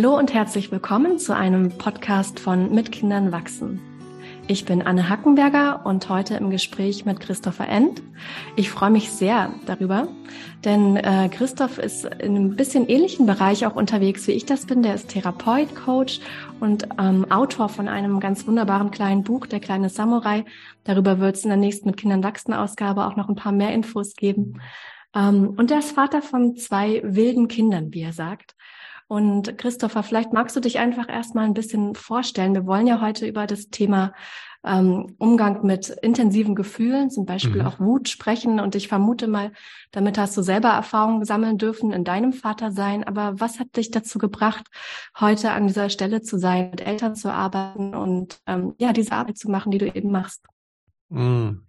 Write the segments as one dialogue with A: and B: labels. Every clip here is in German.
A: Hallo und herzlich willkommen zu einem Podcast von Mit Kindern wachsen. Ich bin Anne Hackenberger und heute im Gespräch mit Christopher End. Ich freue mich sehr darüber, denn äh, Christoph ist in einem bisschen ähnlichen Bereich auch unterwegs, wie ich das bin. Der ist Therapeut, Coach und ähm, Autor von einem ganz wunderbaren kleinen Buch, Der kleine Samurai. Darüber wird es in der nächsten Mit Kindern wachsen Ausgabe auch noch ein paar mehr Infos geben. Ähm, und er ist Vater von zwei wilden Kindern, wie er sagt. Und Christopher, vielleicht magst du dich einfach erstmal ein bisschen vorstellen. Wir wollen ja heute über das Thema ähm, Umgang mit intensiven Gefühlen, zum Beispiel mhm. auch Wut sprechen. Und ich vermute mal, damit hast du selber Erfahrungen sammeln dürfen in deinem Vatersein. Aber was hat dich dazu gebracht, heute an dieser Stelle zu sein, mit Eltern zu arbeiten und ähm, ja, diese Arbeit zu machen, die du eben machst?
B: Mhm.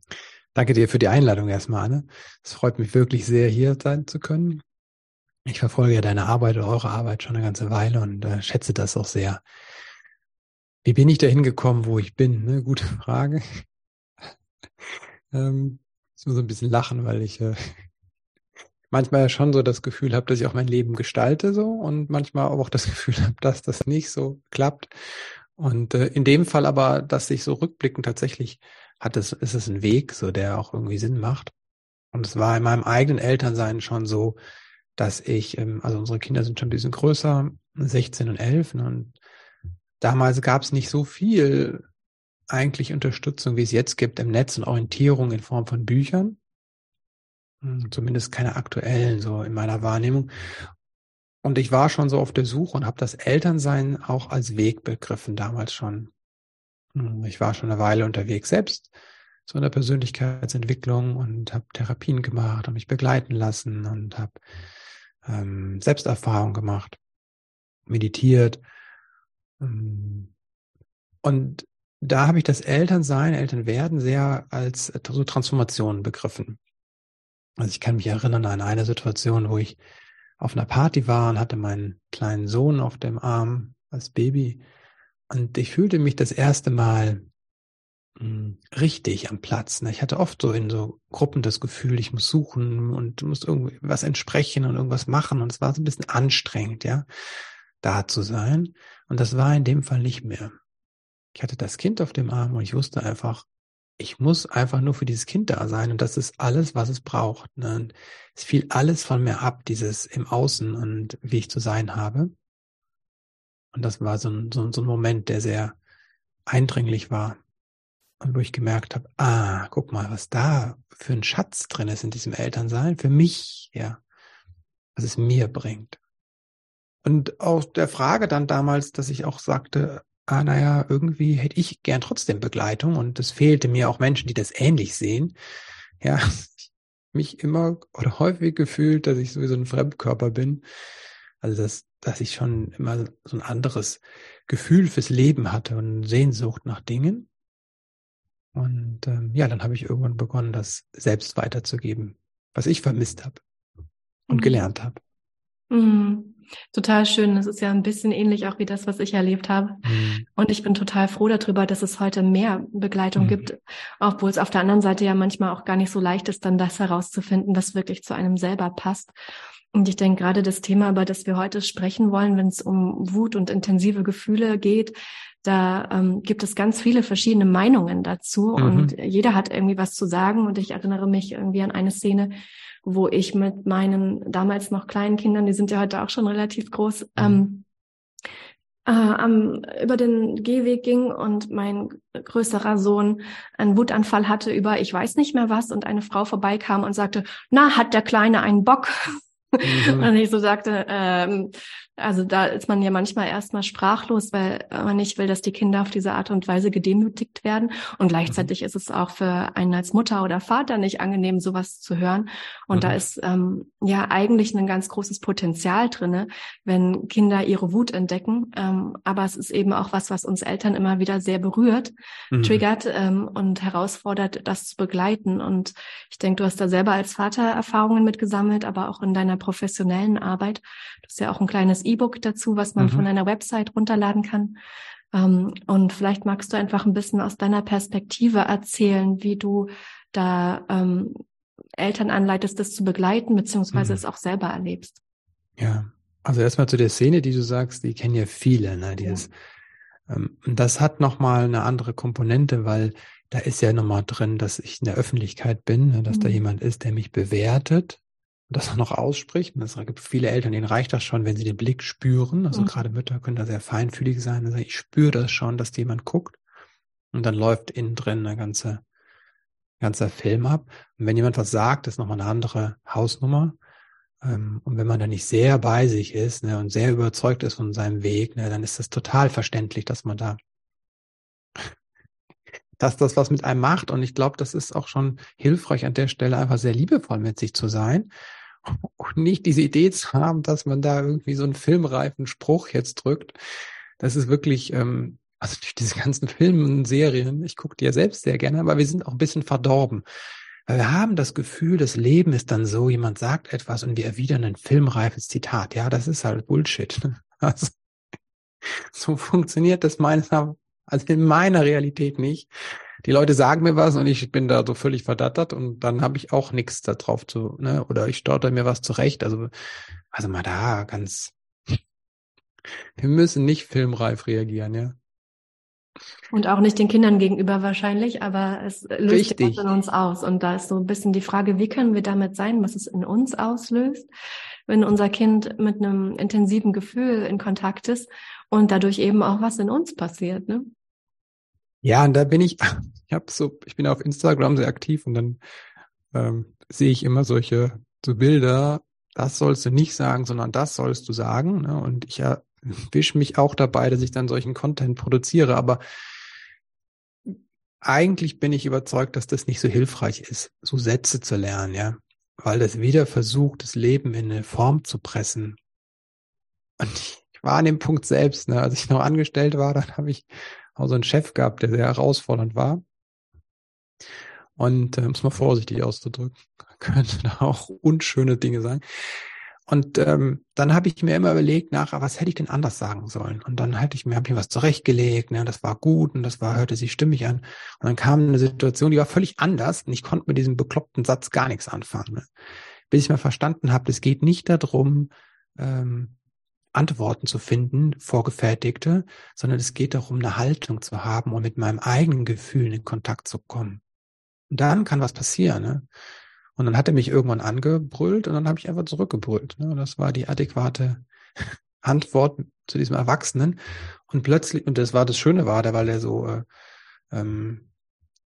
B: Danke dir für die Einladung erstmal, Anne. Es freut mich wirklich sehr, hier sein zu können. Ich verfolge ja deine Arbeit oder eure Arbeit schon eine ganze Weile und äh, schätze das auch sehr. Wie bin ich da hingekommen, wo ich bin? Ne? Gute Frage. ähm, ich muss ein bisschen lachen, weil ich äh, manchmal ja schon so das Gefühl habe, dass ich auch mein Leben gestalte so und manchmal auch das Gefühl habe, dass das nicht so klappt. Und äh, in dem Fall aber, dass ich so rückblickend tatsächlich hat es, ist es ein Weg, so der auch irgendwie Sinn macht. Und es war in meinem eigenen Elternsein schon so, dass ich, ähm, also unsere Kinder sind schon ein bisschen größer, 16 und 11, ne, und damals gab es nicht so viel eigentlich Unterstützung, wie es jetzt gibt im Netz und Orientierung in Form von Büchern. Hm, zumindest keine aktuellen, so in meiner Wahrnehmung. Und ich war schon so auf der Suche und habe das Elternsein auch als Weg begriffen damals schon. Hm, ich war schon eine Weile unterwegs selbst, in der Persönlichkeitsentwicklung und habe Therapien gemacht und mich begleiten lassen und habe ähm, Selbsterfahrung gemacht, meditiert. Ähm, und da habe ich das Elternsein, Elternwerden sehr als äh, so Transformation begriffen. Also ich kann mich erinnern an eine Situation, wo ich auf einer Party war und hatte meinen kleinen Sohn auf dem Arm als Baby. Und ich fühlte mich das erste Mal richtig am Platz. Ne? Ich hatte oft so in so Gruppen das Gefühl, ich muss suchen und muss irgendwas entsprechen und irgendwas machen. Und es war so ein bisschen anstrengend, ja, da zu sein. Und das war in dem Fall nicht mehr. Ich hatte das Kind auf dem Arm und ich wusste einfach, ich muss einfach nur für dieses Kind da sein und das ist alles, was es braucht. Ne? Und es fiel alles von mir ab, dieses im Außen und wie ich zu sein habe. Und das war so ein, so, so ein Moment, der sehr eindringlich war. Und wo ich gemerkt habe, ah, guck mal, was da für ein Schatz drin ist in diesem Elternsein, für mich, ja, was es mir bringt. Und auch der Frage dann damals, dass ich auch sagte, ah, naja, irgendwie hätte ich gern trotzdem Begleitung und es fehlte mir auch Menschen, die das ähnlich sehen. Ja, mich immer oder häufig gefühlt, dass ich sowieso ein Fremdkörper bin. Also, dass, dass ich schon immer so ein anderes Gefühl fürs Leben hatte und Sehnsucht nach Dingen. Und ähm, ja, dann habe ich irgendwann begonnen, das selbst weiterzugeben, was ich vermisst habe und mhm. gelernt habe.
A: Mhm. Total schön. Das ist ja ein bisschen ähnlich auch wie das, was ich erlebt habe. Mhm. Und ich bin total froh darüber, dass es heute mehr Begleitung mhm. gibt, obwohl es auf der anderen Seite ja manchmal auch gar nicht so leicht ist, dann das herauszufinden, was wirklich zu einem selber passt. Und ich denke gerade das Thema, über das wir heute sprechen wollen, wenn es um Wut und intensive Gefühle geht, da ähm, gibt es ganz viele verschiedene Meinungen dazu mhm. und jeder hat irgendwie was zu sagen. Und ich erinnere mich irgendwie an eine Szene, wo ich mit meinen damals noch kleinen Kindern, die sind ja heute auch schon relativ groß, mhm. ähm, äh, am, über den Gehweg ging und mein größerer Sohn einen Wutanfall hatte über ich weiß nicht mehr was und eine Frau vorbeikam und sagte, na, hat der Kleine einen Bock? Mhm. Und ich so sagte, ähm, also da ist man ja manchmal erstmal sprachlos, weil man nicht will, dass die Kinder auf diese Art und Weise gedemütigt werden. Und gleichzeitig mhm. ist es auch für einen als Mutter oder Vater nicht angenehm, sowas zu hören. Und mhm. da ist ähm, ja eigentlich ein ganz großes Potenzial drinne, wenn Kinder ihre Wut entdecken. Ähm, aber es ist eben auch was, was uns Eltern immer wieder sehr berührt, mhm. triggert ähm, und herausfordert, das zu begleiten. Und ich denke, du hast da selber als Vater Erfahrungen mitgesammelt, aber auch in deiner professionellen Arbeit. Du hast ja auch ein kleines E-Book dazu, was man mhm. von einer Website runterladen kann. Ähm, und vielleicht magst du einfach ein bisschen aus deiner Perspektive erzählen, wie du da ähm, Eltern anleitest, das zu begleiten, beziehungsweise mhm. es auch selber erlebst.
B: Ja, Also erstmal zu der Szene, die du sagst, die kennen ja viele, ne? Dieses, ja. ähm, das hat nochmal eine andere Komponente, weil da ist ja nochmal drin, dass ich in der Öffentlichkeit bin, ne? dass mhm. da jemand ist, der mich bewertet und das auch noch ausspricht. Und es gibt viele Eltern, denen reicht das schon, wenn sie den Blick spüren. Also mhm. gerade Mütter können da sehr feinfühlig sein. Also ich spüre das schon, dass jemand guckt. Und dann läuft innen drin eine ganze, ganzer Film ab. Und wenn jemand was sagt, ist nochmal eine andere Hausnummer. Ähm, und wenn man da nicht sehr bei sich ist ne, und sehr überzeugt ist von seinem Weg, ne, dann ist das total verständlich, dass man da, dass das was mit einem macht. Und ich glaube, das ist auch schon hilfreich an der Stelle, einfach sehr liebevoll mit sich zu sein und nicht diese Idee zu haben, dass man da irgendwie so einen filmreifen Spruch jetzt drückt. Das ist wirklich, ähm, also durch diese ganzen Filme und Serien, ich gucke die ja selbst sehr gerne, aber wir sind auch ein bisschen verdorben. Weil wir haben das Gefühl, das Leben ist dann so, jemand sagt etwas und wir erwidern ein filmreifes Zitat. Ja, das ist halt Bullshit. Also, so funktioniert das meines, also in meiner Realität nicht. Die Leute sagen mir was und ich bin da so völlig verdattert und dann habe ich auch nichts darauf zu, ne, oder ich stotter mir was zurecht. Also, also mal da ganz, wir müssen nicht filmreif reagieren, ja.
A: Und auch nicht den Kindern gegenüber wahrscheinlich, aber es löst Richtig. was in uns aus. Und da ist so ein bisschen die Frage, wie können wir damit sein, was es in uns auslöst, wenn unser Kind mit einem intensiven Gefühl in Kontakt ist und dadurch eben auch was in uns passiert, ne?
B: Ja, und da bin ich, ich habe so, ich bin auf Instagram sehr aktiv und dann ähm, sehe ich immer solche so Bilder, das sollst du nicht sagen, sondern das sollst du sagen. Ne? Und ich ja, wisch mich auch dabei, dass ich dann solchen Content produziere, aber eigentlich bin ich überzeugt, dass das nicht so hilfreich ist, so Sätze zu lernen, ja, weil das wieder versucht, das Leben in eine Form zu pressen. Und ich war an dem Punkt selbst, ne, als ich noch angestellt war, dann habe ich auch so einen Chef gehabt, der sehr herausfordernd war. Und äh, um es mal vorsichtig auszudrücken, könnte da auch unschöne Dinge sein. Und ähm, dann habe ich mir immer überlegt, nach, was hätte ich denn anders sagen sollen? Und dann hatte ich mir, habe ich mir was zurechtgelegt, ne, das war gut und das war, hörte sich stimmig an. Und dann kam eine Situation, die war völlig anders und ich konnte mit diesem bekloppten Satz gar nichts anfangen. Ne? Bis ich mal verstanden habe, es geht nicht darum, ähm, Antworten zu finden, vorgefertigte, sondern es geht darum, eine Haltung zu haben und mit meinem eigenen Gefühl in Kontakt zu kommen. Und dann kann was passieren. Ne? Und dann hat er mich irgendwann angebrüllt und dann habe ich einfach zurückgebrüllt. Ne? Das war die adäquate Antwort zu diesem Erwachsenen. Und plötzlich, und das war das Schöne war, der, weil er so äh, ähm,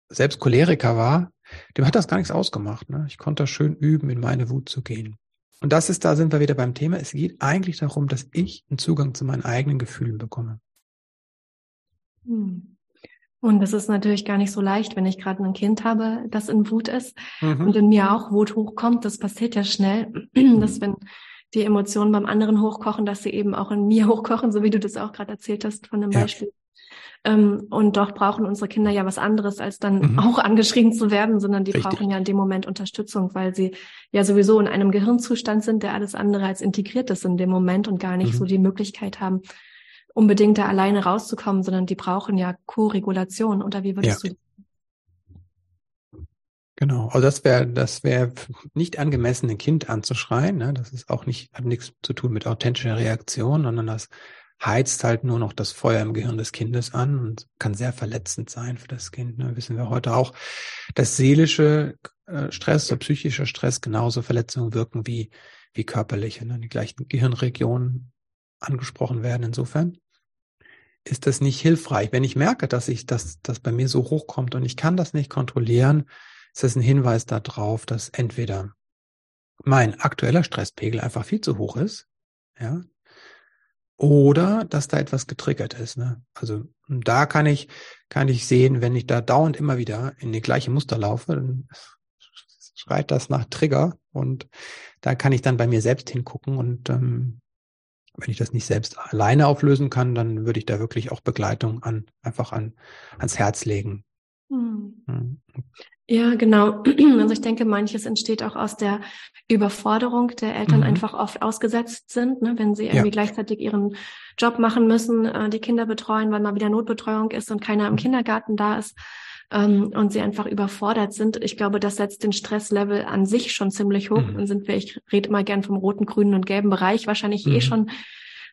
B: selbst Choleriker war, dem hat das gar nichts ausgemacht. Ne? Ich konnte das schön üben, in meine Wut zu gehen. Und das ist, da sind wir wieder beim Thema. Es geht eigentlich darum, dass ich einen Zugang zu meinen eigenen Gefühlen bekomme.
A: Hm. Und das ist natürlich gar nicht so leicht, wenn ich gerade ein Kind habe, das in Wut ist mhm. und in mir auch Wut hochkommt. Das passiert ja schnell, dass wenn die Emotionen beim anderen hochkochen, dass sie eben auch in mir hochkochen, so wie du das auch gerade erzählt hast von dem ja. Beispiel. Ähm, und doch brauchen unsere Kinder ja was anderes, als dann mhm. auch angeschrien zu werden, sondern die Richtig. brauchen ja in dem Moment Unterstützung, weil sie ja sowieso in einem Gehirnzustand sind, der alles andere als integriert ist in dem Moment und gar nicht mhm. so die Möglichkeit haben, unbedingt da alleine rauszukommen, sondern die brauchen ja Co-Regulation. Oder wie würdest ja. du?
B: Genau, also das wäre das wäre nicht angemessen, ein Kind anzuschreien. Ne? Das ist auch nicht hat nichts zu tun mit authentischer Reaktion, sondern das heizt halt nur noch das Feuer im Gehirn des Kindes an und kann sehr verletzend sein für das Kind. Ne? Wissen wir heute auch, dass seelische äh, Stress oder psychischer Stress genauso Verletzungen wirken wie wie körperliche. Ne? Die gleichen Gehirnregionen angesprochen werden. Insofern ist das nicht hilfreich. Wenn ich merke, dass ich das, das bei mir so hochkommt und ich kann das nicht kontrollieren, ist das ein Hinweis darauf, dass entweder mein aktueller Stresspegel einfach viel zu hoch ist, ja, oder dass da etwas getriggert ist. Ne? Also da kann ich kann ich sehen, wenn ich da dauernd immer wieder in die gleiche Muster laufe, dann schreit das nach Trigger und da kann ich dann bei mir selbst hingucken und ähm, wenn ich das nicht selbst alleine auflösen kann, dann würde ich da wirklich auch Begleitung an, einfach an, ans Herz legen. Hm.
A: hm. Ja, genau. Also ich denke, manches entsteht auch aus der Überforderung der Eltern mhm. einfach oft ausgesetzt sind, ne? wenn sie irgendwie ja. gleichzeitig ihren Job machen müssen, äh, die Kinder betreuen, weil mal wieder Notbetreuung ist und keiner im mhm. Kindergarten da ist ähm, und sie einfach überfordert sind. Ich glaube, das setzt den Stresslevel an sich schon ziemlich hoch. Mhm. Dann sind wir, ich rede immer gern vom roten, grünen und gelben Bereich, wahrscheinlich eh mhm. eh schon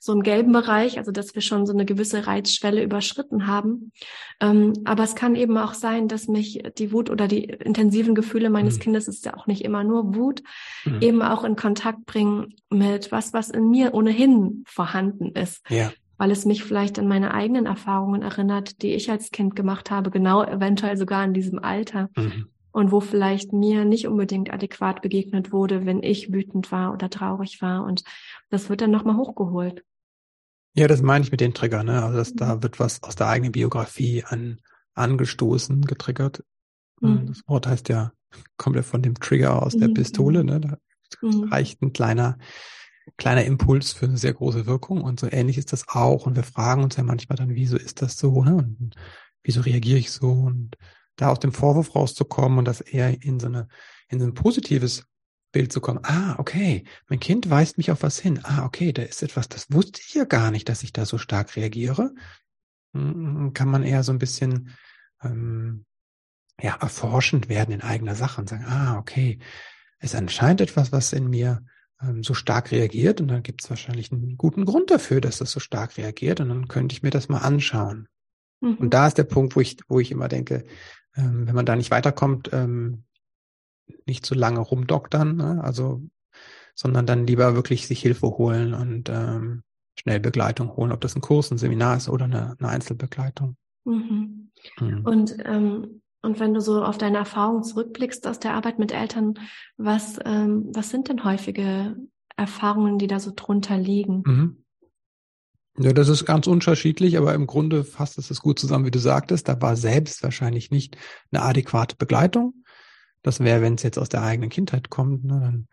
A: so im gelben Bereich, also dass wir schon so eine gewisse Reizschwelle überschritten haben. Ähm, aber es kann eben auch sein, dass mich die Wut oder die intensiven Gefühle meines mhm. Kindes ist ja auch nicht immer nur Wut, mhm. eben auch in Kontakt bringen mit was, was in mir ohnehin vorhanden ist. Ja weil es mich vielleicht an meine eigenen Erfahrungen erinnert, die ich als Kind gemacht habe, genau eventuell sogar in diesem Alter. Mhm. Und wo vielleicht mir nicht unbedingt adäquat begegnet wurde, wenn ich wütend war oder traurig war. Und das wird dann nochmal hochgeholt.
B: Ja, das meine ich mit den Triggern, ne? Also mhm. da wird was aus der eigenen Biografie an, angestoßen, getriggert. Mhm. Das Wort heißt ja, kommt ja von dem Trigger aus der mhm. Pistole, ne? Da mhm. reicht ein kleiner kleiner Impuls für eine sehr große Wirkung und so ähnlich ist das auch. Und wir fragen uns ja manchmal dann, wieso ist das so? Ne? Und wieso reagiere ich so? Und da aus dem Vorwurf rauszukommen und das eher in so eine, in so ein positives Bild zu kommen. Ah, okay, mein Kind weist mich auf was hin. Ah, okay, da ist etwas, das wusste ich ja gar nicht, dass ich da so stark reagiere. Hm, kann man eher so ein bisschen ähm, ja, erforschend werden in eigener Sache und sagen, ah, okay, es anscheinend etwas, was in mir ähm, so stark reagiert und dann gibt es wahrscheinlich einen guten Grund dafür, dass das so stark reagiert und dann könnte ich mir das mal anschauen. Mhm. Und da ist der Punkt, wo ich, wo ich immer denke, ähm, wenn man da nicht weiterkommt, ähm, nicht zu lange rumdoktern, ne? also, sondern dann lieber wirklich sich Hilfe holen und ähm, schnell Begleitung holen, ob das ein Kurs, ein Seminar ist oder eine, eine Einzelbegleitung.
A: Mhm. Mhm. Und ähm, und wenn du so auf deine Erfahrungen zurückblickst aus der Arbeit mit Eltern, was, ähm, was sind denn häufige Erfahrungen, die da so drunter liegen? Mhm.
B: Ja, das ist ganz unterschiedlich, aber im Grunde fasst es das gut zusammen, wie du sagtest. Da war selbst wahrscheinlich nicht eine adäquate Begleitung. Das wäre, wenn es jetzt aus der eigenen Kindheit kommt, ne, dann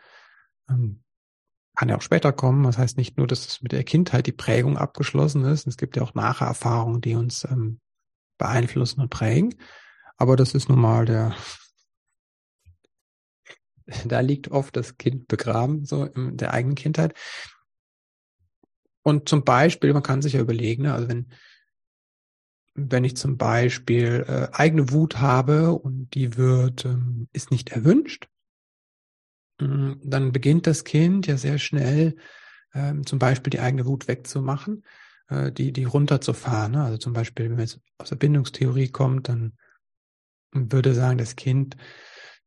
B: ähm, kann ja auch später kommen. Das heißt nicht nur, dass mit der Kindheit die Prägung abgeschlossen ist. Es gibt ja auch Nacherfahrungen, die uns ähm, beeinflussen und prägen. Aber das ist nun mal der, da liegt oft das Kind begraben, so in der eigenen Kindheit. Und zum Beispiel, man kann sich ja überlegen, ne, also wenn, wenn ich zum Beispiel äh, eigene Wut habe und die wird, ähm, ist nicht erwünscht, äh, dann beginnt das Kind ja sehr schnell, ähm, zum Beispiel die eigene Wut wegzumachen, äh, die, die runterzufahren. Ne? Also zum Beispiel, wenn man jetzt aus der Bindungstheorie kommt, dann würde sagen, das Kind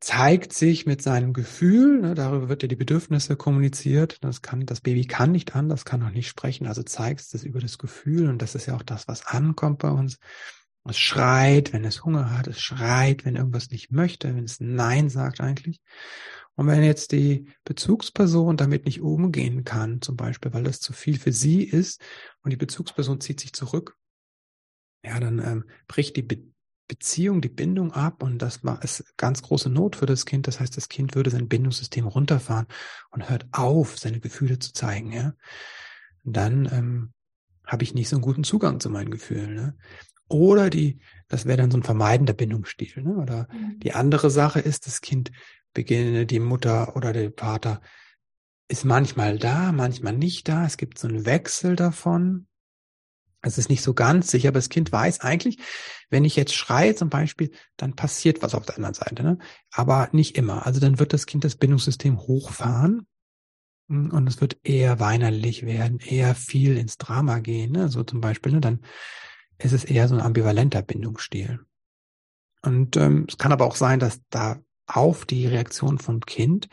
B: zeigt sich mit seinem Gefühl, ne, darüber wird ja die Bedürfnisse kommuniziert. Das kann, das Baby kann nicht anders, kann auch nicht sprechen, also zeigt es über das Gefühl und das ist ja auch das, was ankommt bei uns. Es schreit, wenn es Hunger hat, es schreit, wenn irgendwas nicht möchte, wenn es Nein sagt eigentlich. Und wenn jetzt die Bezugsperson damit nicht umgehen kann, zum Beispiel, weil das zu viel für sie ist und die Bezugsperson zieht sich zurück, ja, dann ähm, bricht die Be Beziehung, die Bindung ab und das ist ganz große Not für das Kind. Das heißt, das Kind würde sein Bindungssystem runterfahren und hört auf, seine Gefühle zu zeigen. Ja? Dann ähm, habe ich nicht so einen guten Zugang zu meinen Gefühlen. Ne? Oder die, das wäre dann so ein vermeidender Bindungsstil. Ne? Oder mhm. die andere Sache ist, das Kind beginne, die Mutter oder der Vater ist manchmal da, manchmal nicht da. Es gibt so einen Wechsel davon. Es ist nicht so ganz sicher, aber das Kind weiß eigentlich, wenn ich jetzt schreie zum Beispiel, dann passiert was auf der anderen Seite. Ne? Aber nicht immer. Also dann wird das Kind das Bindungssystem hochfahren hm, und es wird eher weinerlich werden, eher viel ins Drama gehen. Ne? So zum Beispiel, ne? dann ist es eher so ein ambivalenter Bindungsstil. Und ähm, es kann aber auch sein, dass da auf die Reaktion vom Kind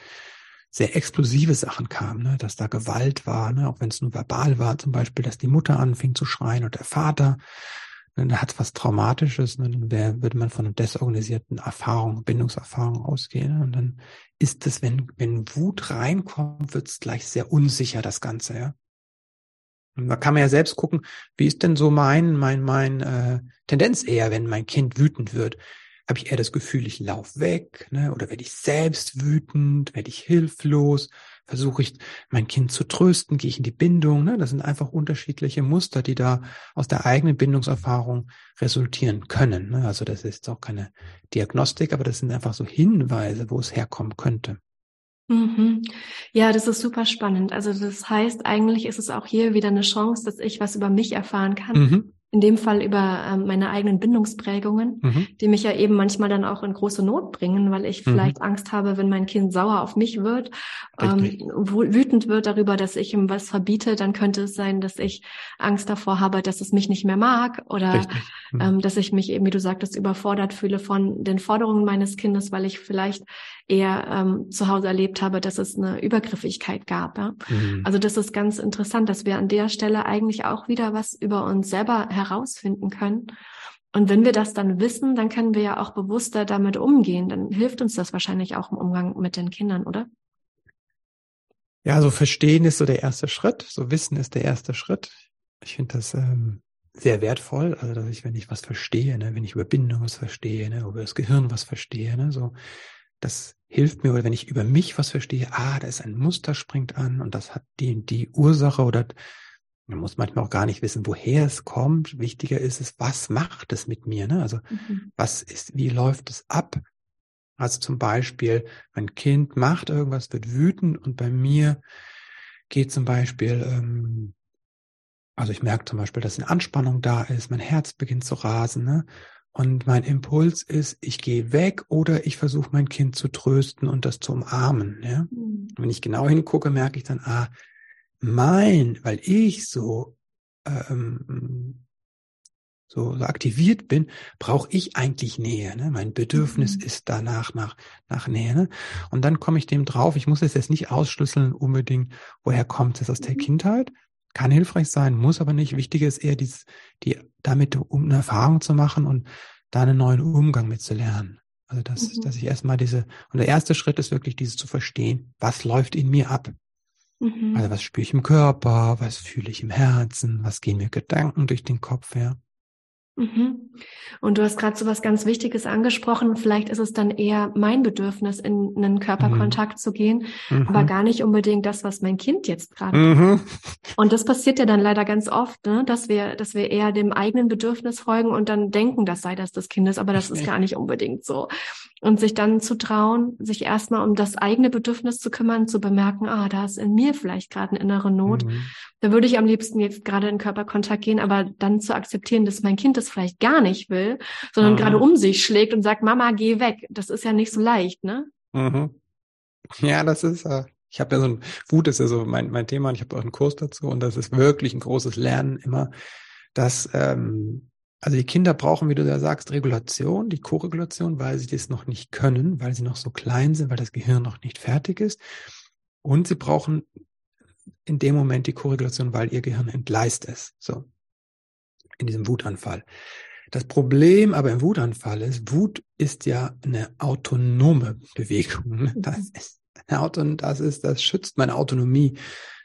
B: sehr explosive Sachen kamen, ne? dass da Gewalt war, ne? auch wenn es nur verbal war, zum Beispiel, dass die Mutter anfing zu schreien und der Vater, ne? da hat was Traumatisches, ne? dann wär, würde man von einer desorganisierten Erfahrung, Bindungserfahrung ausgehen. Und dann ist es, wenn, wenn Wut reinkommt, wird es gleich sehr unsicher, das Ganze, ja. Und da kann man ja selbst gucken, wie ist denn so mein, mein, mein äh, Tendenz eher, wenn mein Kind wütend wird habe ich eher das Gefühl, ich lauf weg, ne? oder werde ich selbst wütend, werde ich hilflos, versuche ich mein Kind zu trösten, gehe ich in die Bindung. Ne? Das sind einfach unterschiedliche Muster, die da aus der eigenen Bindungserfahrung resultieren können. Ne? Also das ist auch keine Diagnostik, aber das sind einfach so Hinweise, wo es herkommen könnte.
A: Mhm. Ja, das ist super spannend. Also das heißt, eigentlich ist es auch hier wieder eine Chance, dass ich was über mich erfahren kann. Mhm in dem Fall über ähm, meine eigenen Bindungsprägungen, mhm. die mich ja eben manchmal dann auch in große Not bringen, weil ich mhm. vielleicht Angst habe, wenn mein Kind sauer auf mich wird, ähm, wütend wird darüber, dass ich ihm was verbiete, dann könnte es sein, dass ich Angst davor habe, dass es mich nicht mehr mag oder mhm. ähm, dass ich mich eben, wie du sagtest, überfordert fühle von den Forderungen meines Kindes, weil ich vielleicht eher ähm, zu Hause erlebt habe, dass es eine Übergriffigkeit gab. Ja? Mhm. Also das ist ganz interessant, dass wir an der Stelle eigentlich auch wieder was über uns selber herausfinden können. Und wenn wir das dann wissen, dann können wir ja auch bewusster damit umgehen. Dann hilft uns das wahrscheinlich auch im Umgang mit den Kindern, oder?
B: Ja, so verstehen ist so der erste Schritt. So wissen ist der erste Schritt. Ich finde das ähm, sehr wertvoll. Also, dass ich, wenn ich was verstehe, ne, wenn ich über Bindung was verstehe, ne, über das Gehirn was verstehe, ne, so, das hilft mir, oder wenn ich über mich was verstehe, ah, da ist ein Muster springt an und das hat die, die Ursache oder man muss manchmal auch gar nicht wissen, woher es kommt. Wichtiger ist es, was macht es mit mir? Ne? Also mhm. was ist, wie läuft es ab? Also zum Beispiel, mein Kind macht irgendwas, wird wütend und bei mir geht zum Beispiel, ähm, also ich merke zum Beispiel, dass eine Anspannung da ist, mein Herz beginnt zu rasen, ne? Und mein Impuls ist, ich gehe weg oder ich versuche mein Kind zu trösten und das zu umarmen. Ja? Mhm. Wenn ich genau hingucke, merke ich dann, ah, mein, weil ich so, ähm, so, so aktiviert bin, brauche ich eigentlich Nähe. Ne? Mein Bedürfnis mhm. ist danach nach, nach Nähe. Ne? Und dann komme ich dem drauf. Ich muss es jetzt nicht ausschlüsseln unbedingt, woher kommt es aus der mhm. Kindheit. Kann hilfreich sein, muss aber nicht. Wichtig ist eher, dieses, die, damit um eine Erfahrung zu machen und da einen neuen Umgang mitzulernen. Also dass, mhm. dass ich erstmal diese, und der erste Schritt ist wirklich dieses zu verstehen, was läuft in mir ab. Mhm. Also was spüre ich im Körper, was fühle ich im Herzen, was gehen mir Gedanken durch den Kopf her.
A: Mhm. Und du hast gerade so was ganz Wichtiges angesprochen. Vielleicht ist es dann eher mein Bedürfnis, in einen Körperkontakt mhm. zu gehen, mhm. aber gar nicht unbedingt das, was mein Kind jetzt gerade. Mhm. Und das passiert ja dann leider ganz oft, ne? dass wir, dass wir eher dem eigenen Bedürfnis folgen und dann denken, das sei das des Kindes, aber das ist gar nicht unbedingt so. Und sich dann zu trauen, sich erstmal um das eigene Bedürfnis zu kümmern, zu bemerken, ah, da ist in mir vielleicht gerade eine innere Not. Mhm. Da würde ich am liebsten jetzt gerade in Körperkontakt gehen, aber dann zu akzeptieren, dass mein Kind das vielleicht gar nicht will, sondern mhm. gerade um sich schlägt und sagt, Mama, geh weg. Das ist ja nicht so leicht, ne?
B: Mhm. Ja, das ist, äh, ich habe ja so ein, Wut ist ja so mein, mein Thema und ich habe auch einen Kurs dazu und das ist wirklich ein großes Lernen immer, dass, ähm, also die Kinder brauchen, wie du da sagst, Regulation, die Koregulation, weil sie das noch nicht können, weil sie noch so klein sind, weil das Gehirn noch nicht fertig ist. Und sie brauchen in dem Moment die Korrelation, weil ihr Gehirn entgleist ist. So. In diesem Wutanfall. Das Problem aber im Wutanfall ist, Wut ist ja eine autonome Bewegung. Ne? Das ist eine Auto, das ist, das schützt meine Autonomie.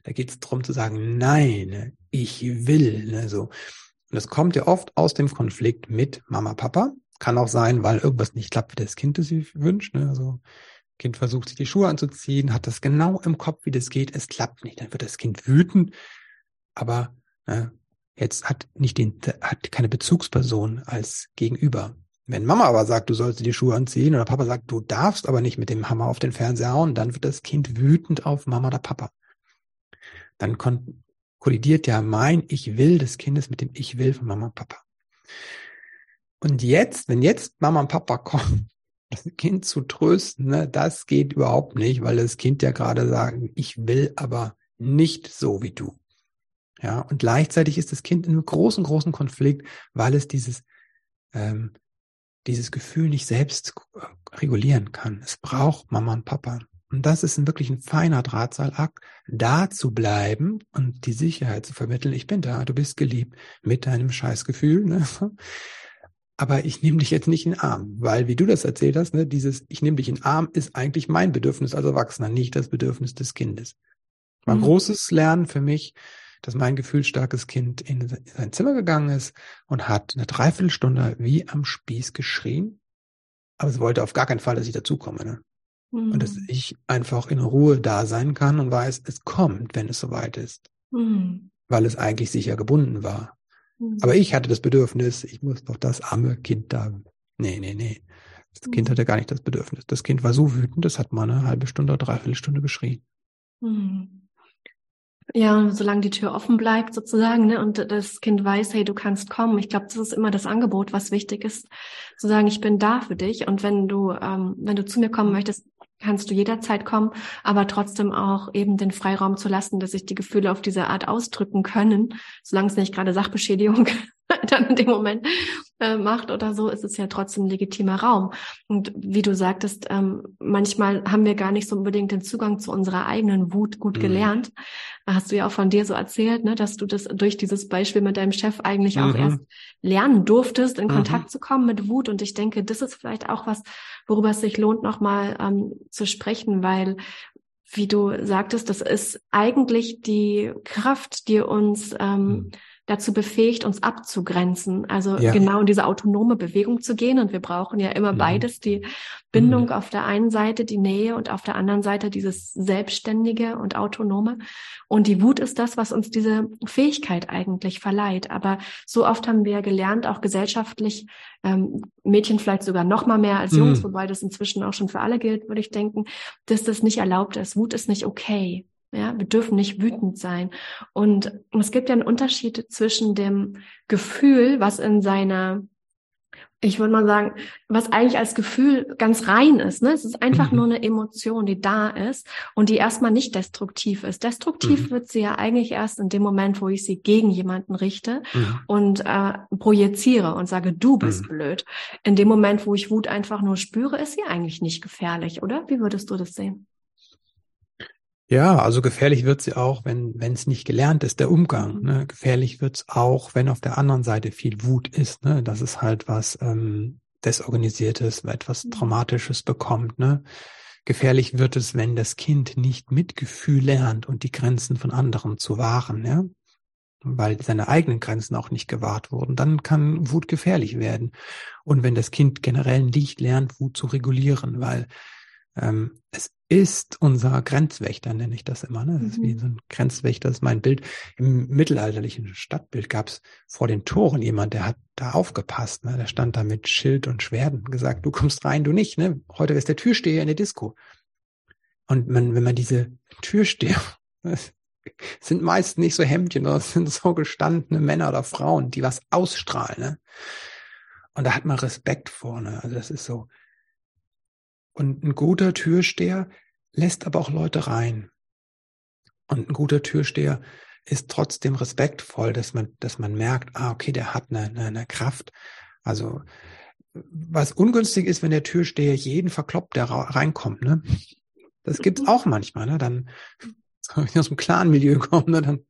B: Da geht es darum zu sagen, nein, ich will, ne, so. Und das kommt ja oft aus dem Konflikt mit Mama, Papa. Kann auch sein, weil irgendwas nicht klappt, wie das Kind es sich wünscht. Ne? Also Kind versucht sich die Schuhe anzuziehen, hat das genau im Kopf, wie das geht, es klappt nicht. Dann wird das Kind wütend, aber ne, jetzt hat nicht den, hat keine Bezugsperson als Gegenüber. Wenn Mama aber sagt, du sollst dir die Schuhe anziehen oder Papa sagt, du darfst aber nicht mit dem Hammer auf den Fernseher hauen, dann wird das Kind wütend auf Mama oder Papa. Dann kollidiert ja mein Ich will des Kindes mit dem Ich will von Mama und Papa. Und jetzt, wenn jetzt Mama und Papa kommen das Kind zu trösten, ne, das geht überhaupt nicht, weil das Kind ja gerade sagen, ich will aber nicht so wie du. Ja, und gleichzeitig ist das Kind in einem großen, großen Konflikt, weil es dieses, ähm, dieses Gefühl nicht selbst regulieren kann. Es braucht Mama und Papa. Und das ist wirklich ein feiner Drahtseilakt, da zu bleiben und die Sicherheit zu vermitteln, ich bin da, du bist geliebt, mit deinem Scheißgefühl. Ne? aber ich nehme dich jetzt nicht in den Arm, weil wie du das erzählt hast, ne, dieses ich nehme dich in den Arm ist eigentlich mein Bedürfnis als Erwachsener, nicht das Bedürfnis des Kindes. War ein mhm. großes Lernen für mich, dass mein gefühlsstarkes Kind in sein Zimmer gegangen ist und hat eine Dreiviertelstunde wie am Spieß geschrien, aber es wollte auf gar keinen Fall, dass ich dazukomme. Ne? Mhm. Und dass mhm. ich einfach in Ruhe da sein kann und weiß, es kommt, wenn es soweit ist. Mhm. Weil es eigentlich sicher gebunden war. Aber ich hatte das Bedürfnis, ich muss doch das arme Kind da. Nee, nee, nee. Das Kind hatte gar nicht das Bedürfnis. Das Kind war so wütend, das hat mal eine halbe Stunde oder dreiviertel Stunde geschrien.
A: Mhm. Ja, solange die Tür offen bleibt sozusagen, ne, und das Kind weiß, hey, du kannst kommen. Ich glaube, das ist immer das Angebot, was wichtig ist, zu sagen, ich bin da für dich. Und wenn du, ähm, wenn du zu mir kommen möchtest, kannst du jederzeit kommen, aber trotzdem auch eben den Freiraum zu lassen, dass sich die Gefühle auf diese Art ausdrücken können, solange es nicht gerade Sachbeschädigung dann in dem Moment äh, macht oder so, ist es ja trotzdem ein legitimer Raum. Und wie du sagtest, ähm, manchmal haben wir gar nicht so unbedingt den Zugang zu unserer eigenen Wut gut mhm. gelernt. Hast du ja auch von dir so erzählt, ne, dass du das durch dieses Beispiel mit deinem Chef eigentlich mhm. auch erst lernen durftest, in mhm. Kontakt zu kommen mit Wut. Und ich denke, das ist vielleicht auch was, worüber es sich lohnt, nochmal ähm, zu sprechen, weil wie du sagtest, das ist eigentlich die Kraft, die uns ähm, mhm dazu befähigt, uns abzugrenzen. Also ja. genau in diese autonome Bewegung zu gehen. Und wir brauchen ja immer mhm. beides, die Bindung mhm. auf der einen Seite, die Nähe und auf der anderen Seite dieses Selbstständige und Autonome. Und die Wut ist das, was uns diese Fähigkeit eigentlich verleiht. Aber so oft haben wir gelernt, auch gesellschaftlich, ähm, Mädchen vielleicht sogar noch mal mehr als Jungs, mhm. wobei das inzwischen auch schon für alle gilt, würde ich denken, dass das nicht erlaubt ist. Wut ist nicht okay. Ja, wir dürfen nicht wütend sein. Und es gibt ja einen Unterschied zwischen dem Gefühl, was in seiner, ich würde mal sagen, was eigentlich als Gefühl ganz rein ist. Ne? Es ist einfach mhm. nur eine Emotion, die da ist und die erstmal nicht destruktiv ist. Destruktiv mhm. wird sie ja eigentlich erst in dem Moment, wo ich sie gegen jemanden richte mhm. und äh, projiziere und sage, du bist mhm. blöd. In dem Moment, wo ich Wut einfach nur spüre, ist sie eigentlich nicht gefährlich, oder? Wie würdest du das sehen?
B: Ja, also gefährlich wird sie auch, wenn wenn es nicht gelernt ist, der Umgang. Ne? Gefährlich wird es auch, wenn auf der anderen Seite viel Wut ist. Ne? Das ist halt was ähm, Desorganisiertes, etwas mhm. Traumatisches bekommt. Ne? Gefährlich wird es, wenn das Kind nicht Mitgefühl lernt und die Grenzen von anderen zu wahren, ja? weil seine eigenen Grenzen auch nicht gewahrt wurden. Dann kann Wut gefährlich werden. Und wenn das Kind generell nicht lernt, Wut zu regulieren, weil ähm, es ist unser Grenzwächter, nenne ich das immer. Ne? Das ist wie mhm. so ein Grenzwächter, das ist mein Bild. Im mittelalterlichen Stadtbild gab es vor den Toren jemand, der hat da aufgepasst. Ne? Der stand da mit Schild und Schwert und gesagt, du kommst rein, du nicht. Ne? Heute ist der Türsteher in der Disco. Und man, wenn man diese Türsteher, sind meist nicht so Hemdchen, sondern sind so gestandene Männer oder Frauen, die was ausstrahlen. Ne? Und da hat man Respekt vor. Ne? Also das ist so, und ein guter Türsteher lässt aber auch Leute rein. Und ein guter Türsteher ist trotzdem respektvoll, dass man, dass man merkt, ah, okay, der hat eine, eine, eine Kraft. Also, was ungünstig ist, wenn der Türsteher jeden verkloppt, der reinkommt, ne? Das gibt's auch manchmal, ne? Dann, wenn ich aus dem Clan-Milieu komme, ne? Dann,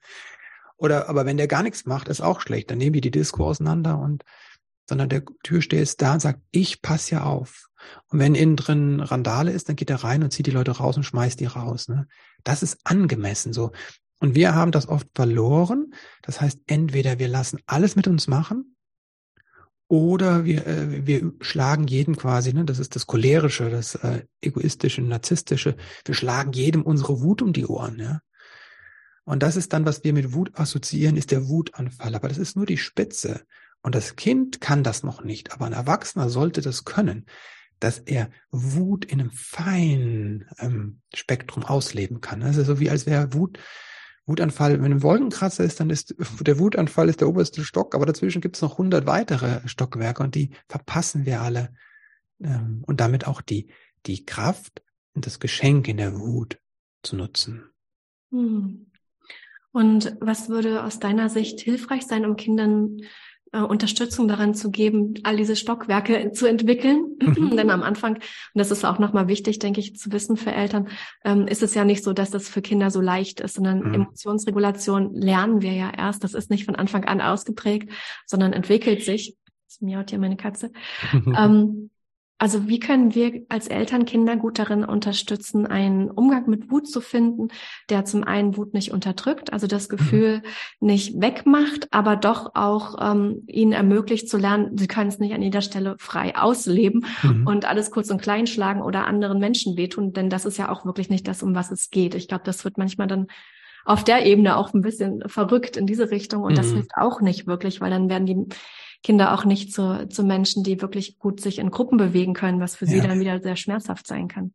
B: oder, aber wenn der gar nichts macht, ist auch schlecht. Dann nehmen die die Disco auseinander und, sondern der Türsteher ist da und sagt, ich passe ja auf. Und wenn innen drin Randale ist, dann geht er rein und zieht die Leute raus und schmeißt die raus. Ne? Das ist angemessen so. Und wir haben das oft verloren. Das heißt, entweder wir lassen alles mit uns machen oder wir, äh, wir schlagen jedem quasi, ne, das ist das cholerische, das äh, egoistische, narzisstische, wir schlagen jedem unsere Wut um die Ohren. Ja? Und das ist dann, was wir mit Wut assoziieren, ist der Wutanfall. Aber das ist nur die Spitze. Und das Kind kann das noch nicht, aber ein Erwachsener sollte das können dass er Wut in einem feinen ähm, Spektrum ausleben kann. Ist so wie als wäre Wut, Wutanfall, wenn ein Wolkenkratzer ist, dann ist der Wutanfall ist der oberste Stock, aber dazwischen gibt es noch hundert weitere Stockwerke und die verpassen wir alle. Ähm, und damit auch die, die Kraft und das Geschenk in der Wut zu nutzen.
A: Hm. Und was würde aus deiner Sicht hilfreich sein, um Kindern äh, Unterstützung daran zu geben, all diese Stockwerke zu entwickeln. Mhm. Denn am Anfang, und das ist auch nochmal wichtig, denke ich, zu wissen für Eltern, ähm, ist es ja nicht so, dass das für Kinder so leicht ist, sondern mhm. Emotionsregulation lernen wir ja erst. Das ist nicht von Anfang an ausgeprägt, sondern entwickelt sich. Das miaut hier meine Katze. ähm, also wie können wir als Eltern Kinder gut darin unterstützen, einen Umgang mit Wut zu finden, der zum einen Wut nicht unterdrückt, also das mhm. Gefühl mhm. nicht wegmacht, aber doch auch ähm, ihnen ermöglicht zu lernen, sie können es nicht an jeder Stelle frei ausleben mhm. und alles kurz und klein schlagen oder anderen Menschen wehtun, denn das ist ja auch wirklich nicht das, um was es geht. Ich glaube, das wird manchmal dann auf der Ebene auch ein bisschen verrückt in diese Richtung und mhm. das hilft auch nicht wirklich, weil dann werden die Kinder auch nicht zu, zu Menschen, die wirklich gut sich in Gruppen bewegen können, was für ja. sie dann wieder sehr schmerzhaft sein kann.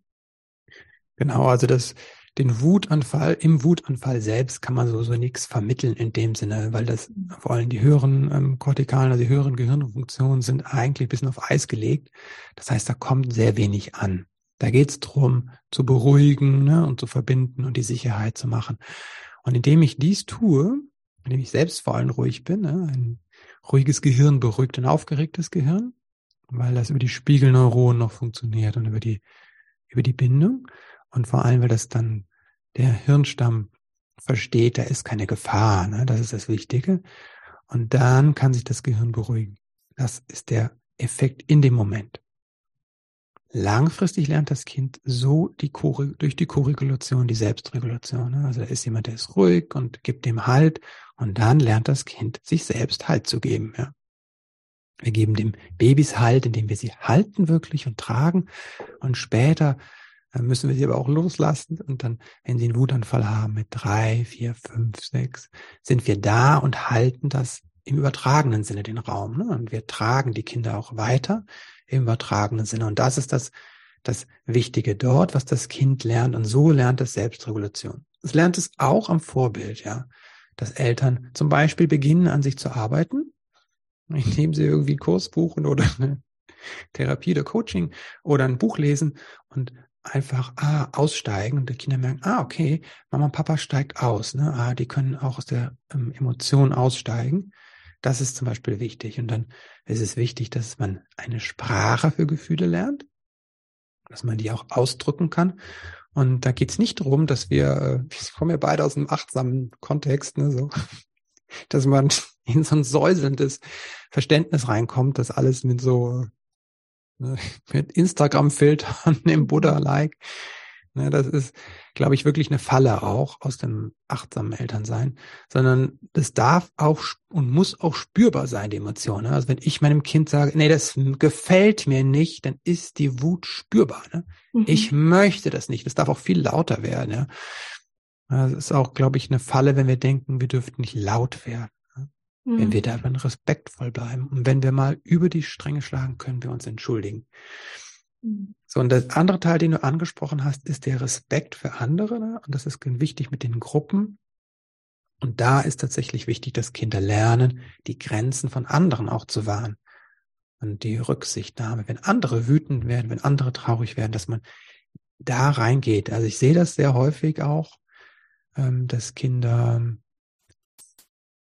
B: Genau, also das, den Wutanfall, im Wutanfall selbst kann man so, so nichts vermitteln in dem Sinne, weil das vor allem die höheren ähm, kortikalen, also die höheren Gehirnfunktionen sind eigentlich ein bisschen auf Eis gelegt. Das heißt, da kommt sehr wenig an. Da geht es darum, zu beruhigen ne, und zu verbinden und die Sicherheit zu machen. Und indem ich dies tue, indem ich selbst vor allem ruhig bin, ne, ein ruhiges Gehirn beruhigt ein aufgeregtes Gehirn, weil das über die Spiegelneuronen noch funktioniert und über die, über die Bindung. Und vor allem, weil das dann der Hirnstamm versteht, da ist keine Gefahr. Ne? Das ist das Wichtige. Und dann kann sich das Gehirn beruhigen. Das ist der Effekt in dem Moment. Langfristig lernt das Kind so die durch die Korregulation, die Selbstregulation. Ne? Also da ist jemand, der ist ruhig und gibt dem Halt und dann lernt das Kind, sich selbst Halt zu geben. Ja? Wir geben dem Babys Halt, indem wir sie halten wirklich und tragen und später dann müssen wir sie aber auch loslassen und dann, wenn sie einen Wutanfall haben mit drei, vier, fünf, sechs, sind wir da und halten das im übertragenen Sinne den Raum. Ne? Und wir tragen die Kinder auch weiter im übertragenen Sinne. Und das ist das, das Wichtige dort, was das Kind lernt. Und so lernt es Selbstregulation. Es lernt es auch am Vorbild, ja. Dass Eltern zum Beispiel beginnen, an sich zu arbeiten, indem sie irgendwie einen Kurs buchen oder eine Therapie oder Coaching oder ein Buch lesen und einfach ah, aussteigen und die Kinder merken, ah, okay, Mama und Papa steigt aus. Ne? Ah, die können auch aus der ähm, Emotion aussteigen. Das ist zum Beispiel wichtig. Und dann ist es wichtig, dass man eine Sprache für Gefühle lernt, dass man die auch ausdrücken kann. Und da geht es nicht darum, dass wir, äh, wir kommen ja beide aus einem achtsamen Kontext, ne, so, dass man in so ein säuselndes Verständnis reinkommt, dass alles mit so Ne, mit Instagram-Filtern im Buddha-like. Ne, das ist, glaube ich, wirklich eine Falle auch aus dem achtsamen Elternsein, sondern das darf auch und muss auch spürbar sein, die Emotionen. Ne? Also wenn ich meinem Kind sage, nee, das gefällt mir nicht, dann ist die Wut spürbar. Ne? Mhm. Ich möchte das nicht. Das darf auch viel lauter werden. Ja? Das ist auch, glaube ich, eine Falle, wenn wir denken, wir dürften nicht laut werden mhm. wenn wir da dann respektvoll bleiben. Und wenn wir mal über die Stränge schlagen, können wir uns entschuldigen. Mhm. So, und der andere Teil, den du angesprochen hast, ist der Respekt für andere. Ne? Und das ist wichtig mit den Gruppen. Und da ist tatsächlich wichtig, dass Kinder lernen, die Grenzen von anderen auch zu wahren. Und die Rücksichtnahme, wenn andere wütend werden, wenn andere traurig werden, dass man da reingeht. Also ich sehe das sehr häufig auch, ähm, dass Kinder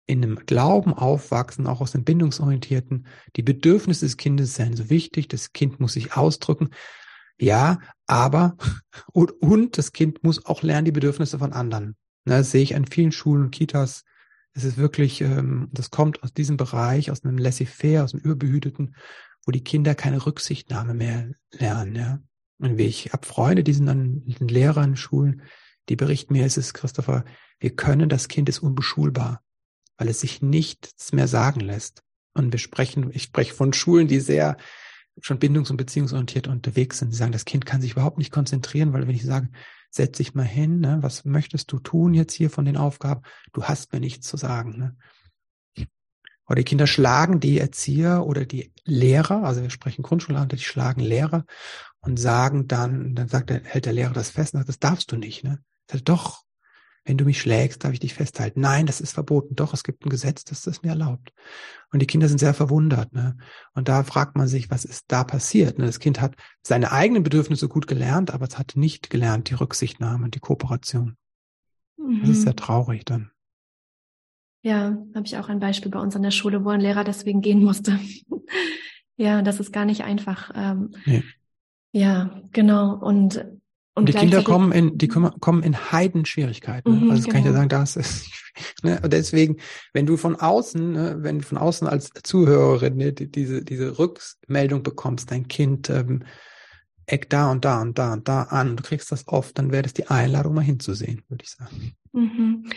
B: in einem Glauben aufwachsen, auch aus dem Bindungsorientierten. Die Bedürfnisse des Kindes seien so wichtig, das Kind muss sich ausdrücken. Ja, aber und, und das Kind muss auch lernen, die Bedürfnisse von anderen. Ne, das sehe ich an vielen Schulen und Kitas. Es ist wirklich, ähm, das kommt aus diesem Bereich, aus einem Laissez-faire, aus dem Überbehüteten, wo die Kinder keine Rücksichtnahme mehr lernen. Ja. Und wie ich habe Freunde, die sind dann sind Lehrer in Schulen, die berichten mir, es ist Christopher, wir können, das Kind ist unbeschulbar weil es sich nichts mehr sagen lässt. Und wir sprechen, ich spreche von Schulen, die sehr schon bindungs- und beziehungsorientiert unterwegs sind. Die sagen, das Kind kann sich überhaupt nicht konzentrieren, weil wenn ich sage, setz dich mal hin, ne, was möchtest du tun jetzt hier von den Aufgaben? Du hast mir nichts zu sagen. Ne? Oder die Kinder schlagen die Erzieher oder die Lehrer, also wir sprechen Grundschule die schlagen Lehrer und sagen dann, dann sagt der, hält der Lehrer das fest und sagt, das darfst du nicht. Ne? Sagt, doch, wenn du mich schlägst, darf ich dich festhalten. Nein, das ist verboten. Doch, es gibt ein Gesetz, das das mir erlaubt. Und die Kinder sind sehr verwundert. Ne? Und da fragt man sich, was ist da passiert? Ne? Das Kind hat seine eigenen Bedürfnisse gut gelernt, aber es hat nicht gelernt, die Rücksichtnahme und die Kooperation. Mhm. Das ist sehr mhm. traurig dann.
A: Ja, habe ich auch ein Beispiel bei uns an der Schule, wo ein Lehrer deswegen gehen musste. ja, das ist gar nicht einfach. Ähm, nee. Ja, genau. Und
B: und die Kinder kommen in, die kommen in Heidenschwierigkeiten. Ne? Mhm, also genau. kann ich genau. sagen, das ist, ne? Deswegen, wenn du von außen, ne, wenn du von außen als Zuhörerin ne, die, diese, diese Rückmeldung bekommst, dein Kind ähm, eckt da und da und da und da an und du kriegst das oft, dann wäre das die Einladung, mal hinzusehen, würde ich sagen.
A: Mhm.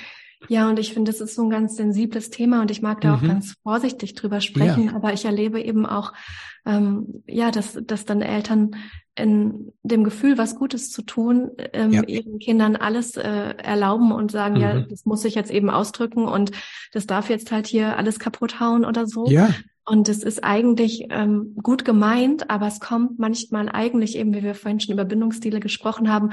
A: Ja, und ich finde, das ist so ein ganz sensibles Thema und ich mag da mhm. auch ganz vorsichtig drüber sprechen, ja. aber ich erlebe eben auch, ähm, ja, dass, dass dann Eltern in dem Gefühl, was Gutes zu tun, ähm, ja. ihren Kindern alles äh, erlauben und sagen, mhm. ja, das muss ich jetzt eben ausdrücken und das darf jetzt halt hier alles kaputt hauen oder so.
B: Ja.
A: Und es ist eigentlich ähm, gut gemeint, aber es kommt manchmal eigentlich eben, wie wir vorhin schon über Bindungsstile gesprochen haben,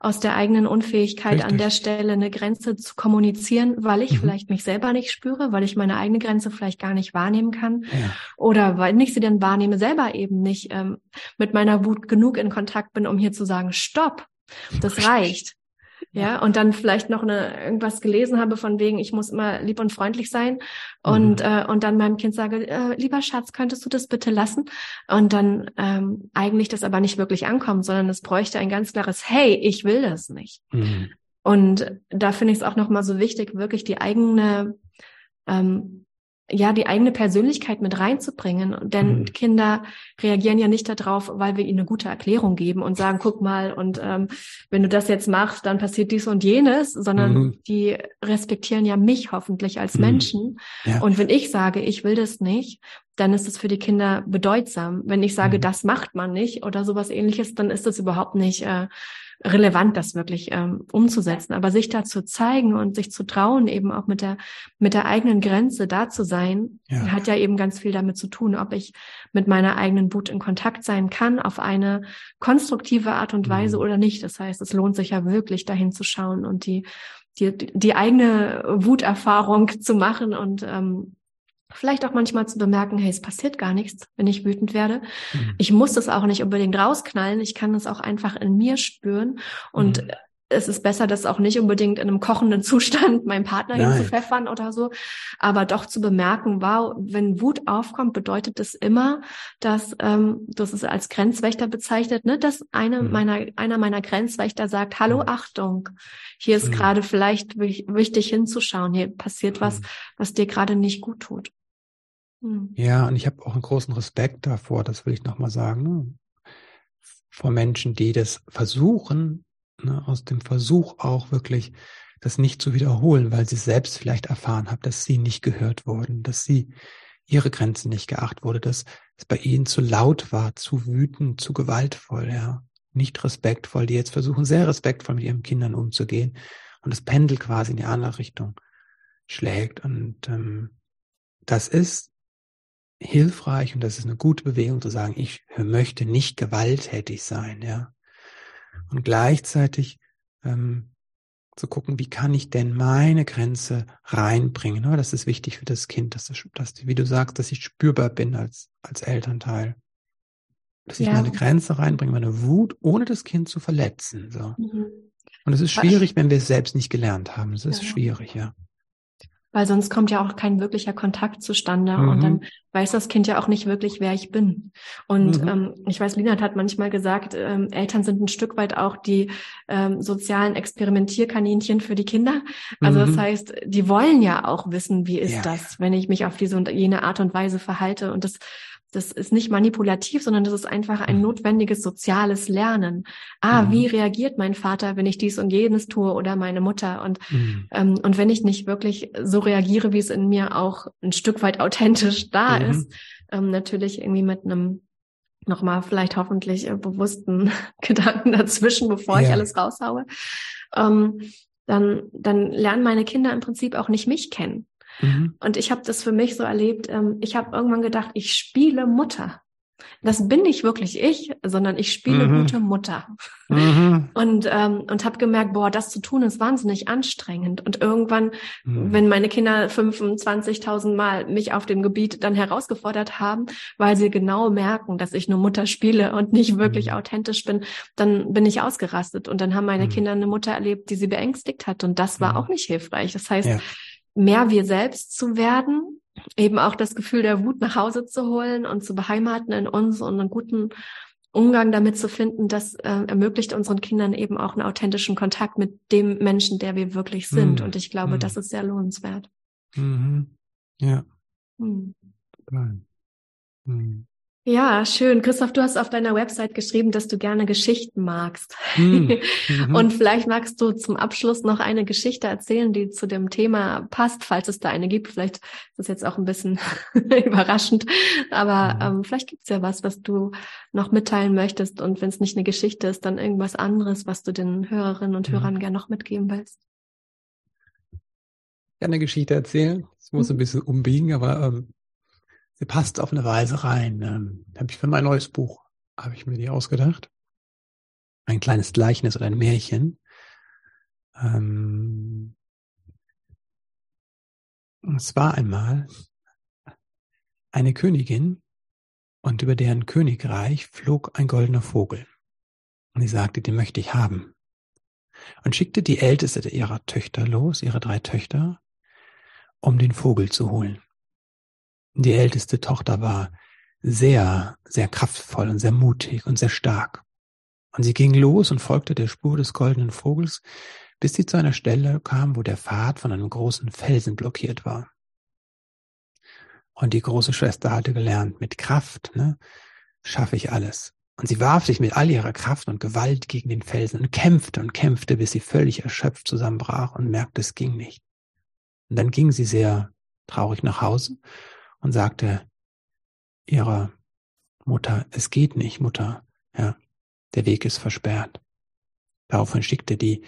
A: aus der eigenen Unfähigkeit Richtig. an der Stelle eine Grenze zu kommunizieren, weil ich mhm. vielleicht mich selber nicht spüre, weil ich meine eigene Grenze vielleicht gar nicht wahrnehmen kann ja. oder weil ich sie dann wahrnehme, selber eben nicht ähm, mit meiner Wut genug in Kontakt bin, um hier zu sagen, stopp, das reicht. Ja, und dann vielleicht noch eine irgendwas gelesen habe von wegen, ich muss immer lieb und freundlich sein und mhm. äh, und dann meinem Kind sage, äh, lieber Schatz, könntest du das bitte lassen? Und dann ähm, eigentlich das aber nicht wirklich ankommt, sondern es bräuchte ein ganz klares Hey, ich will das nicht. Mhm. Und da finde ich es auch noch mal so wichtig, wirklich die eigene ähm, ja, die eigene Persönlichkeit mit reinzubringen. Denn mhm. Kinder reagieren ja nicht darauf, weil wir ihnen eine gute Erklärung geben und sagen, guck mal, und ähm, wenn du das jetzt machst, dann passiert dies und jenes, sondern mhm. die respektieren ja mich hoffentlich als mhm. Menschen. Ja. Und wenn ich sage, ich will das nicht, dann ist es für die Kinder bedeutsam. Wenn ich sage, mhm. das macht man nicht oder sowas ähnliches, dann ist das überhaupt nicht äh, relevant, das wirklich ähm, umzusetzen. Aber sich da zu zeigen und sich zu trauen, eben auch mit der, mit der eigenen Grenze da zu sein, ja. hat ja eben ganz viel damit zu tun, ob ich mit meiner eigenen Wut in Kontakt sein kann, auf eine konstruktive Art und Weise mhm. oder nicht. Das heißt, es lohnt sich ja wirklich dahin zu schauen und die, die, die eigene Wuterfahrung zu machen und ähm, Vielleicht auch manchmal zu bemerken, hey, es passiert gar nichts, wenn ich wütend werde. Mhm. Ich muss das auch nicht unbedingt rausknallen. Ich kann das auch einfach in mir spüren. Und mhm. es ist besser, das auch nicht unbedingt in einem kochenden Zustand meinem Partner Nein. hinzupfeffern oder so. Aber doch zu bemerken, wow, wenn Wut aufkommt, bedeutet das immer, dass, ähm, das ist als Grenzwächter bezeichnet, ne, dass eine mhm. meiner, einer meiner Grenzwächter sagt, hallo, mhm. Achtung, hier ist mhm. gerade vielleicht wichtig hinzuschauen. Hier passiert was, mhm. was dir gerade nicht gut tut.
B: Mhm. Ja, und ich habe auch einen großen Respekt davor, das will ich nochmal sagen, ne? vor Menschen, die das versuchen, ne? aus dem Versuch auch wirklich das nicht zu wiederholen, weil sie selbst vielleicht erfahren haben, dass sie nicht gehört wurden, dass sie ihre Grenzen nicht geachtet wurde, dass es bei ihnen zu laut war, zu wütend, zu gewaltvoll, ja, nicht respektvoll, die jetzt versuchen, sehr respektvoll mit ihren Kindern umzugehen und das Pendel quasi in die andere Richtung schlägt. Und ähm, das ist hilfreich und das ist eine gute Bewegung zu sagen, ich möchte nicht gewalttätig sein, ja. Und gleichzeitig ähm, zu gucken, wie kann ich denn meine Grenze reinbringen. Ne? Das ist wichtig für das Kind, dass, das, dass wie du sagst, dass ich spürbar bin als, als Elternteil. Dass ich ja. meine Grenze reinbringe, meine Wut, ohne das Kind zu verletzen. So. Mhm. Und es ist schwierig, wenn wir es selbst nicht gelernt haben. Es ist ja. schwierig, ja
A: weil sonst kommt ja auch kein wirklicher Kontakt zustande mhm. und dann weiß das Kind ja auch nicht wirklich, wer ich bin. Und mhm. ähm, ich weiß, Linat hat manchmal gesagt, ähm, Eltern sind ein Stück weit auch die ähm, sozialen Experimentierkaninchen für die Kinder. Also mhm. das heißt, die wollen ja auch wissen, wie ist ja. das, wenn ich mich auf diese und jene Art und Weise verhalte. Und das das ist nicht manipulativ, sondern das ist einfach ein mhm. notwendiges soziales Lernen. Ah, mhm. wie reagiert mein Vater, wenn ich dies und jenes tue oder meine Mutter? Und, mhm. ähm, und wenn ich nicht wirklich so reagiere, wie es in mir auch ein Stück weit authentisch da mhm. ist, ähm, natürlich irgendwie mit einem nochmal vielleicht hoffentlich äh, bewussten Gedanken dazwischen, bevor ja. ich alles raushaue, ähm, dann, dann lernen meine Kinder im Prinzip auch nicht mich kennen. Mhm. Und ich habe das für mich so erlebt, ähm, ich habe irgendwann gedacht, ich spiele Mutter. Das bin nicht wirklich ich, sondern ich spiele mhm. gute Mutter. Mhm. Und, ähm, und habe gemerkt, boah, das zu tun ist wahnsinnig anstrengend. Und irgendwann, mhm. wenn meine Kinder 25.000 Mal mich auf dem Gebiet dann herausgefordert haben, weil sie genau merken, dass ich nur Mutter spiele und nicht wirklich mhm. authentisch bin, dann bin ich ausgerastet. Und dann haben meine mhm. Kinder eine Mutter erlebt, die sie beängstigt hat. Und das war mhm. auch nicht hilfreich. Das heißt, ja mehr wir selbst zu werden, eben auch das Gefühl der Wut nach Hause zu holen und zu beheimaten in uns und einen guten Umgang damit zu finden, das äh, ermöglicht unseren Kindern eben auch einen authentischen Kontakt mit dem Menschen, der wir wirklich sind. Mhm. Und ich glaube, mhm. das ist sehr lohnenswert. Mhm.
B: Ja. Mhm.
A: Mhm. Ja, schön. Christoph, du hast auf deiner Website geschrieben, dass du gerne Geschichten magst. Hm. Mhm. Und vielleicht magst du zum Abschluss noch eine Geschichte erzählen, die zu dem Thema passt, falls es da eine gibt. Vielleicht ist es jetzt auch ein bisschen überraschend, aber mhm. ähm, vielleicht gibt es ja was, was du noch mitteilen möchtest. Und wenn es nicht eine Geschichte ist, dann irgendwas anderes, was du den Hörerinnen und mhm. Hörern gerne noch mitgeben willst.
B: Ja, eine Geschichte erzählen. Es muss mhm. ein bisschen umbiegen, aber ähm, sie passt auf eine Weise rein. Ähm, habe ich für mein neues Buch, habe ich mir die ausgedacht. Ein kleines Gleichnis oder ein Märchen. Ähm, es war einmal eine Königin und über deren Königreich flog ein goldener Vogel. Und sie sagte, den möchte ich haben. Und schickte die älteste ihrer Töchter los, ihre drei Töchter, um den Vogel zu holen. Die älteste Tochter war sehr, sehr kraftvoll und sehr mutig und sehr stark. Und sie ging los und folgte der Spur des goldenen Vogels, bis sie zu einer Stelle kam, wo der Pfad von einem großen Felsen blockiert war. Und die große Schwester hatte gelernt, mit Kraft, ne, schaffe ich alles. Und sie warf sich mit all ihrer Kraft und Gewalt gegen den Felsen und kämpfte und kämpfte, bis sie völlig erschöpft zusammenbrach und merkte, es ging nicht. Und dann ging sie sehr traurig nach Hause und sagte ihrer Mutter, es geht nicht, Mutter, ja, der Weg ist versperrt. Daraufhin schickte die,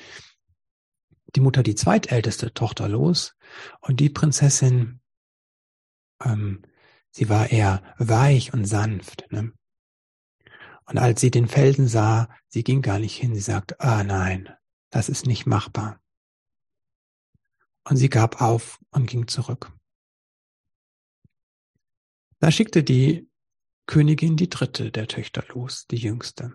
B: die Mutter die zweitälteste Tochter los und die Prinzessin, ähm, sie war eher weich und sanft. Ne? Und als sie den Felsen sah, sie ging gar nicht hin, sie sagte, ah nein, das ist nicht machbar. Und sie gab auf und ging zurück. Da schickte die Königin die dritte der Töchter los, die jüngste.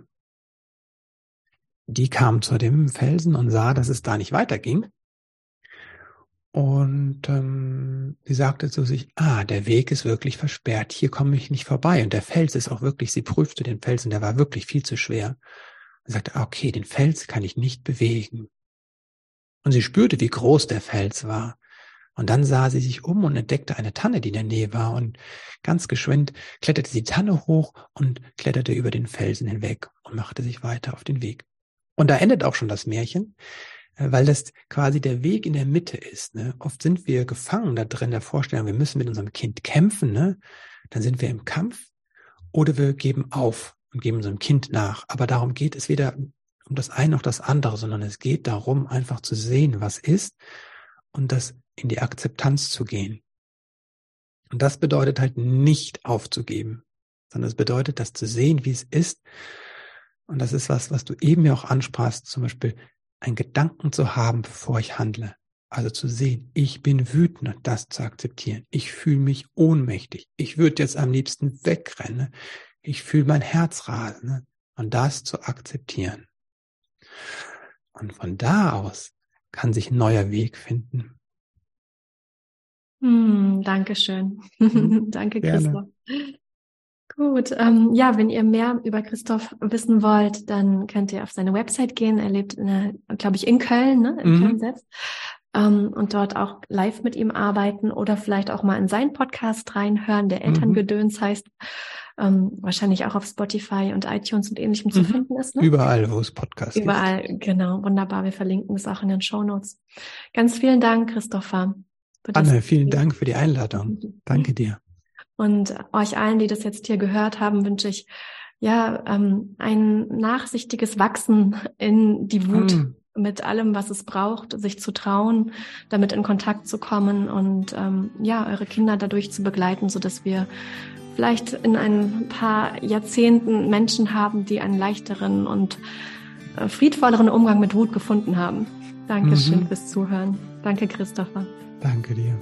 B: Die kam zu dem Felsen und sah, dass es da nicht weiterging. Und ähm, sie sagte zu sich, ah, der Weg ist wirklich versperrt, hier komme ich nicht vorbei. Und der Fels ist auch wirklich, sie prüfte den Felsen, der war wirklich viel zu schwer. Und sagte, okay, den Fels kann ich nicht bewegen. Und sie spürte, wie groß der Fels war. Und dann sah sie sich um und entdeckte eine Tanne, die in der Nähe war. Und ganz geschwind kletterte sie die Tanne hoch und kletterte über den Felsen hinweg und machte sich weiter auf den Weg. Und da endet auch schon das Märchen, äh, weil das quasi der Weg in der Mitte ist. Ne? Oft sind wir gefangen da drin der Vorstellung, wir müssen mit unserem Kind kämpfen. Ne? Dann sind wir im Kampf oder wir geben auf und geben unserem Kind nach. Aber darum geht es weder um das eine noch das andere, sondern es geht darum, einfach zu sehen, was ist und das in die Akzeptanz zu gehen. Und das bedeutet halt nicht aufzugeben, sondern es bedeutet, das zu sehen, wie es ist. Und das ist was, was du eben ja auch ansprachst, zum Beispiel einen Gedanken zu haben, bevor ich handle. Also zu sehen, ich bin wütend das zu akzeptieren. Ich fühle mich ohnmächtig. Ich würde jetzt am liebsten wegrennen. Ich fühle mein Herz rasen. Und das zu akzeptieren. Und von da aus kann sich ein neuer Weg finden.
A: Hm, Dankeschön. Mhm. Danke, Christoph. Gut, ähm, ja, wenn ihr mehr über Christoph wissen wollt, dann könnt ihr auf seine Website gehen. Er lebt, glaube ich, in Köln, ne? in mhm. Köln selbst. Ähm, und dort auch live mit ihm arbeiten oder vielleicht auch mal in seinen Podcast reinhören, der mhm. Elterngedöns mhm. heißt, ähm, wahrscheinlich auch auf Spotify und iTunes und ähnlichem mhm. zu finden ist.
B: Ne? Überall, wo es Podcasts
A: Überall, gibt. genau. Wunderbar. Wir verlinken es auch in den Show Notes. Ganz vielen Dank, Christopher.
B: Anne, vielen Dank für die Einladung. Danke dir.
A: Und euch allen, die das jetzt hier gehört haben, wünsche ich ja ähm, ein nachsichtiges Wachsen in die Wut mm. mit allem, was es braucht, sich zu trauen, damit in Kontakt zu kommen und ähm, ja eure Kinder dadurch zu begleiten, so dass wir vielleicht in ein paar Jahrzehnten Menschen haben, die einen leichteren und äh, friedvolleren Umgang mit Wut gefunden haben. Dankeschön mhm. fürs Zuhören. Danke, Christopher.
B: Danke dir.